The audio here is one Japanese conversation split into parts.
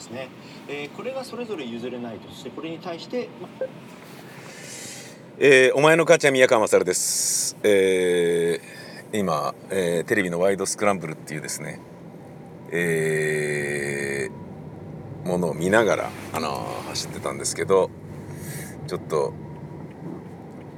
ですね、えーこれがそれぞれ譲れないとしてこれに対して、まえーお前の母ちゃん宮川勝です、えー今、えーテレビの「ワイドスクランブル」っていうですね、えーものを見ながら、あのー走ってたんですけどちょっと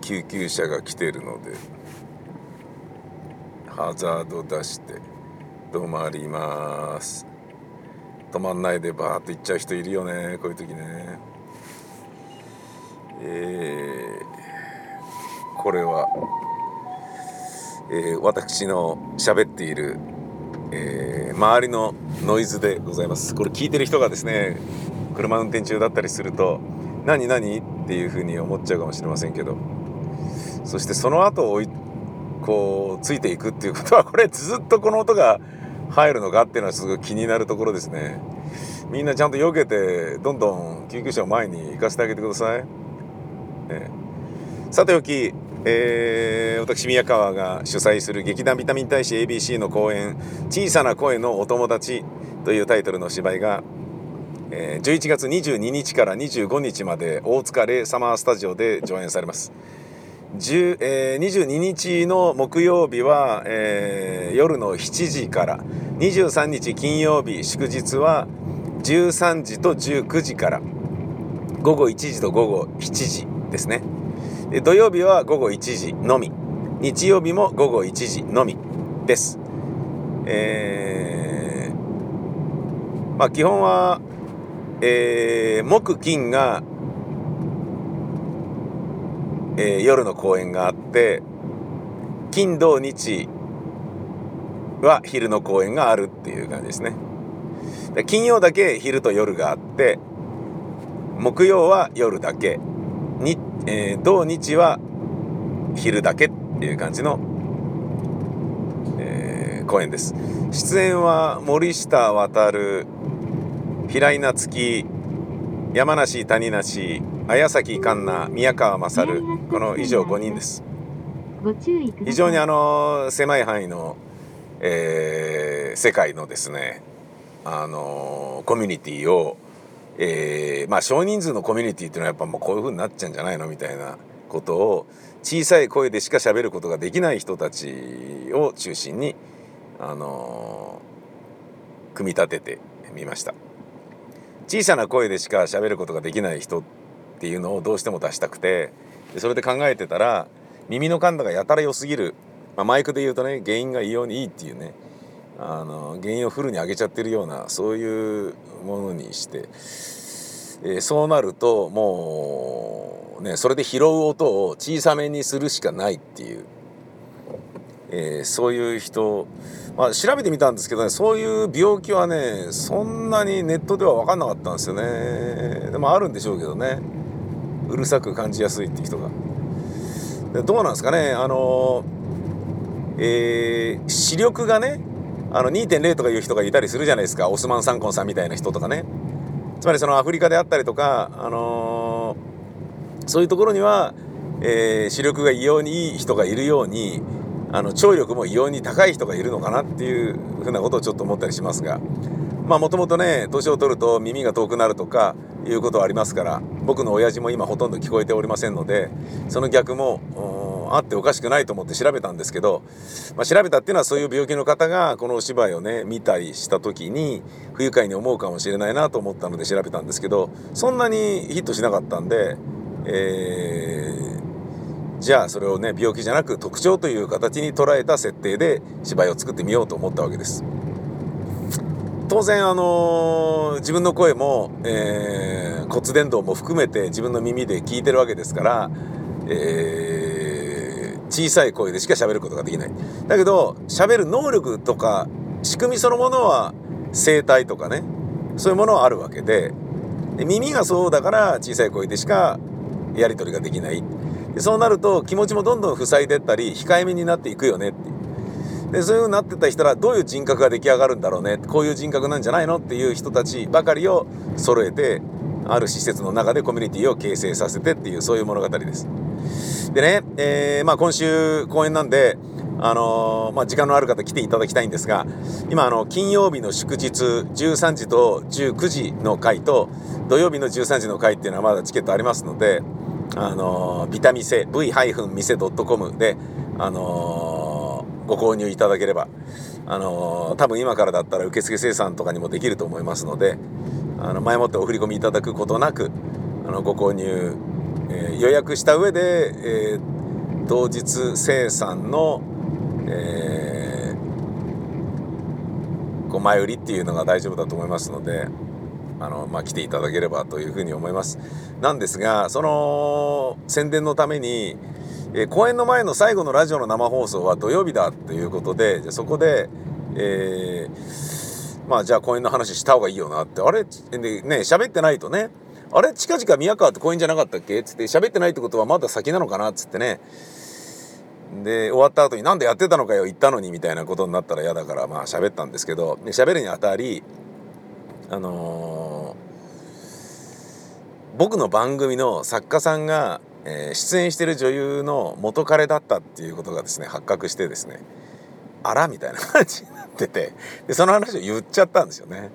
救急車が来てるのでハザード出して止まります。止まんないでバーッと行っちゃう人いるよねこういう時ねえーこれは、えー私の喋っている、えー周りのノイズでございますこれ聞いてる人がですね車運転中だったりすると「何何?」っていうふうに思っちゃうかもしれませんけどそしてその後追いこうついていくっていうことはこれずっとこの音が入るのかっていうのはすごい気になるところですね。みんなちゃんと避けてどんどん救急車を前に行かせてあげてください、えさておき、えー私宮川が主催する劇団ビタミン大使 ABC の公演「小さな声のお友達」というタイトルの芝居が、えー11月22日から25日まで大塚レイサマースタジオで上演されます。10えー22日の木曜日は、えー夜の7時から。23日金曜日祝日は13時と19時から。午後1時と午後7時ですね。で土曜日は午後1時のみ。日曜日も午後1時のみです。えーまあ基本は、えー木金が、えー夜の公演があって金土日は昼の公演があるっていう感じですね。で金曜だけ昼と夜があって木曜は夜だけに、えー土日は昼だけっていう感じの、えー公演です。出演は森下渉平井夏樹山梨谷梨綾崎環奈宮川勝この以上5人です。非常にあの狭い範囲の、えー世界のですねあのコミュニティを、えーまあ少人数のコミュニティっていうのはやっぱもうこういう風になっちゃうんじゃないのみたいなことを小さい声でしか喋ることができない人たちを中心にあの組み立ててみました小さな声でしか喋ることができない人っていうのをどうしても出したくてそれで考えてたら耳の感度がやたら良すぎる、まあ、マイクで言うとね原因が異様にいいっていうね。あの原因をフルに上げちゃってるようなそういうものにして、えーそうなるともうねそれで拾う音を小さめにするしかないっていう、えーそういう人、まあ、調べてみたんですけどねそういう病気はねそんなにネットでは分かんなかったんですよね。でもあるんでしょうけどね。うるさく感じやすいって人が。でどうなんですかね。あのえー視力がねあの2.0とかいう人がいたりするじゃないですか。オスマン・サンコンさんみたいな人とかね。つまりそのアフリカであったりとか、あのーそういうところには、えー視力が異様にいい人がいるようにあの聴力も異様に高い人がいるのかなっていうふうなことをちょっと思ったりしますがまあもともとね年を取ると耳が遠くなるとかいうことはありますから僕の親父も今ほとんど聞こえておりませんのでその逆もあっておかしくないと思って調べたんですけど、まあ、調べたっていうのはそういう病気の方がこのお芝居をね見たりした時に不愉快に思うかもしれないなと思ったので調べたんですけどそんなにヒットしなかったんで、えーじゃあそれをね病気じゃなく特徴という形に捉えた設定で芝居を作ってみようと思ったわけです。当然あのー自分の声も、えー骨伝導も含めて自分の耳で聞いてるわけですから、えー小さい声でしか喋ることができないだけど喋る能力とか仕組みそのものは声帯とかねそういうものはあるわけでで耳がそうだから小さい声でしかやり取りができないでそうなると気持ちもどんどん塞いでったり控えめになっていくよねってでそういう風になってた人らどういう人格が出来上がるんだろうねこういう人格なんじゃないのっていう人たちばかりを揃えてある施設の中でコミュニティを形成させてっていうそういう物語です。でね、えーまあ、今週公演なんであのー、まあ、時間のある方来ていただきたいんですが今あの金曜日の祝日13時と19時の回と土曜日の13時の回っていうのはまだチケットありますので、あの、ビタミセ v-mise.com で、あの、ご購入いただければ、あの多分今からだったら受付生産とかにもできると思いますのであの前もってお振り込みいただくことなくあのご購入、え予約した上で、え当日生産のえー、こう前売りっていうのが大丈夫だと思いますのであの、まあ、来ていただければというふうに思います。なんですがその宣伝のために、えー、公演の前の最後のラジオの生放送は土曜日だということでそこで、えー、まあじゃあ公演の話した方がいいよなって。あれ？でね喋ってないとね。あれ？近々宮川って公演じゃなかったっけ？つって喋ってないってことはまだ先なのかな？っつってね。で終わった後に「なんでやってたのかよ言ったのに」みたいなことになったら嫌だからまあ喋ったんですけど。喋るにあたりあのー、僕の番組の作家さんが、えー、出演してる女優の元彼だったっていうことがですね発覚してですねあらみたいな感じになっててでその話を言っちゃったんですよね。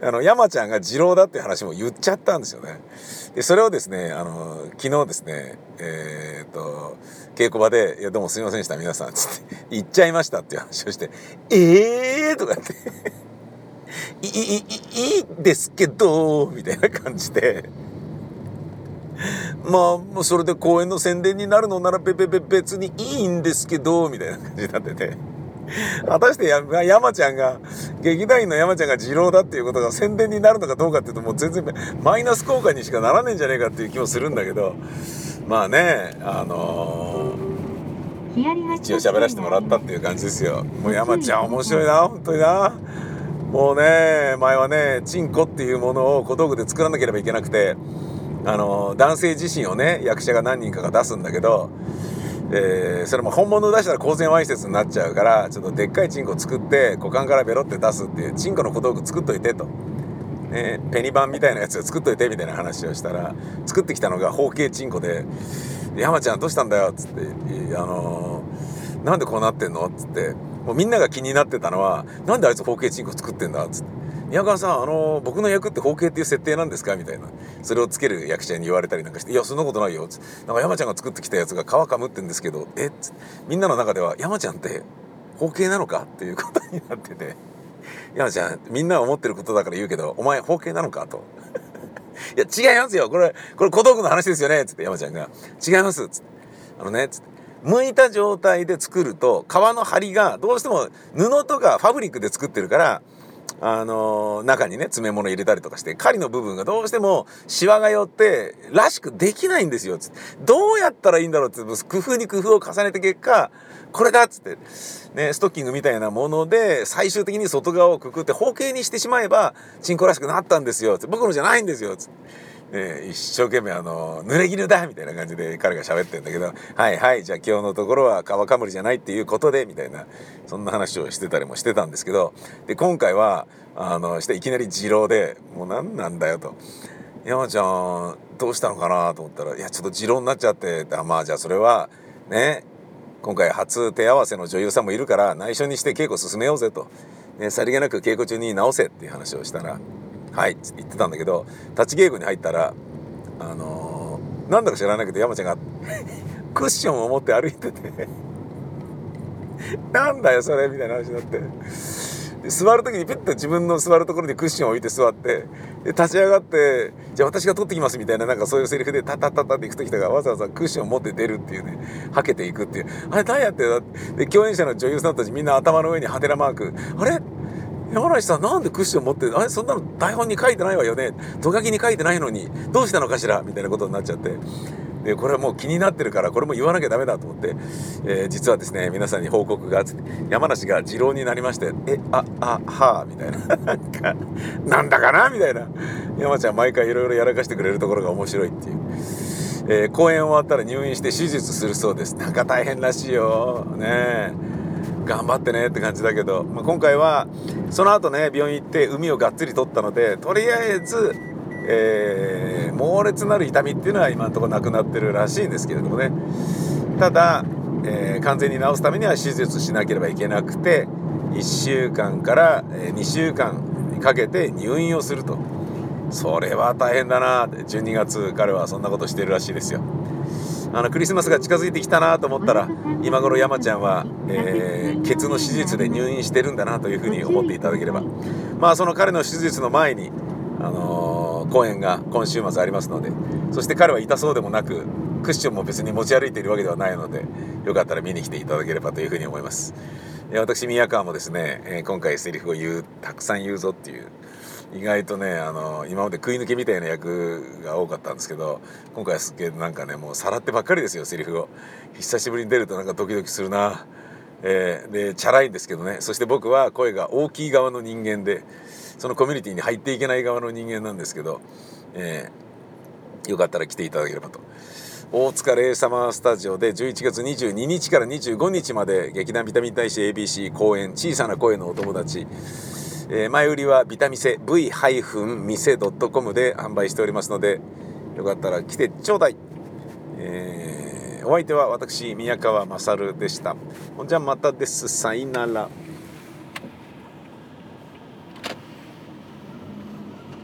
あの山ちゃんが次郎だっていう話も言っちゃったんですよね。でそれをですねあの昨日ですねえー、っと稽古場で「いやどうもすみませんでした皆さん」つって「言っちゃいました」っていう話をして「ええー!」とかって「いいいいいいですけど」みたいな感じで。まあもうそれで公演の宣伝になるのならべべべ別にいいんですけどみたいな感じになってて。果たして山ちゃんが劇団員の山ちゃんが二郎だっていうことが宣伝になるのかどうかっていうともう全然マイナス効果にしかならねえんじゃねえかっていう気もするんだけど。まあねあのー、一応喋らせてもらったっていう感じですよ。もう山ちゃん面白いな本当になもうね前はねチンコっていうものを小道具で作らなければいけなくてあの、男性自身をね役者が何人かが出すんだけどえー、それも本物出したら公然わいせつになっちゃうからちょっとでっかいチンコ作って股間からベロって出すっていうチンコの小道具作っといてとね、ペニバンみたいなやつを作っといてみたいな話をしたら作ってきたのが方形チンコで「山ちゃんどうしたんだよ」っつって「あのー、なんでこうなってんの?」っつってもうみんなが気になってたのは「なんであいつ方形チンコ作ってんだ?」っつって「宮川さんあの、僕の役って方形っていう設定なんですか?」みたいな。それをつける役者に言われたりなんかして「いやそんなことないよ」っつって「なんか山ちゃんが作ってきたやつが皮かむってんですけどえ？っ?」つって。みんなの中では「山ちゃんって方形なのか?」っていうことになってて。山ちゃんみんな思ってることだから言うけどお前包茎なのか？と。いや違いますよ。これこれ小道具の話ですよね？つって。山ちゃんが。違います。つって。あのねつって。剥いた状態で作ると皮の張りがどうしても布とかファブリックで作ってるからあの、中にね詰め物入れたりとかして狩りの部分がどうしてもシワが寄ってらしくできないんですよつってどうやったらいいんだろうって工夫に工夫を重ねた結果これだっつって、ね、ストッキングみたいなもので最終的に外側をくくって方形にしてしまえばチンコらしくなったんですよって僕のじゃないんですよつって。ね、一生懸命あの濡れ衣だみたいな感じで彼が喋ってんだけど「はいはいじゃあ今日のところは皮かむりじゃないっていうことで」みたいなそんな話をしてたりもしてたんですけどで今回はあのしていきなり二郎で「もう何なんだよ」と。山ちゃんどうしたのかなと思ったら「いやちょっと二郎になっちゃって」あまあじゃあそれはね今回初手合わせの女優さんもいるから内緒にして稽古進めようぜと、ね、さりげなく稽古中に直せっていう話をしたら「はい」って言ってたんだけど立ち稽古に入ったらあのー、なんだか知らないけど山ちゃんがクッションを持って歩いてて なんだよそれみたいな話になって。座る時にピッと自分の座るところにクッションを置いて座ってで立ち上がってじゃあ私が取ってきますみたいななんかそういうセリフでタタタタって行く時とかわざわざクッションを持って出るっていうねはけていくっていう。あれ何やって。で共演者の女優さんたちみんな頭の上にハテナマーク。あれ？山梨さんなんでクッション持ってあれそんなの台本に書いてないわよね？ト書きに書いてないのに？どうしたのかしら？みたいなことになっちゃって。でこれはもう気になってるからこれも言わなきゃダメだと思って、えー、実はですね皆さんに報告があって山梨が次郎になりまして「えああはあ」みたいな。なんだかな？みたいな。山ちゃん毎回いろいろやらかしてくれるところが面白いっていう。えー、公演終わったら入院して手術するそうです。なんか大変らしいよ。ねえ。頑張ってねって感じだけど、まあ、今回はその後ね病院行って海をがっつり取ったのでとりあえずえー、猛烈なる痛みっていうのは今のところなくなってるらしいんですけれどもね。ただえー完全に治すためには手術しなければいけなくて1週間から2週間にかけて入院をすると。それは大変だな12月彼はそんなことしてるらしいですよ。あのクリスマスが近づいてきたなと思ったら今頃山ちゃんは、えーケツの手術で入院してるんだなというふうに思っていただければ。まあその彼の手術の前に、あのー公演が今週末ありますのでそして彼は痛そうでもなくクッションも別に持ち歩いているわけではないのでよかったら見に来ていただければというふうに思います。私宮川もですね、え今回セリフを言うたくさん言うぞっていう意外とねあの今まで食い抜けみたいな役が多かったんですけど今回はすっげえなんかねもうさらってばっかりですよセリフを。久しぶりに出るとなんかドキドキするな。えーでチャラいんですけどね。そして僕は声が大きい側の人間でそのコミュニティに入っていけない側の人間なんですけど、えーよかったら来ていただければと。大塚レイサマースタジオで11月22日から25日まで劇団ビタミン大使 ABC 公演「小さな声のお友達」えー前売りはビタミセ V-mise.com で販売しておりますのでよかったら来てちょうだい、えーお相手は私宮川勝でした。ほんじゃまたです。さいなら。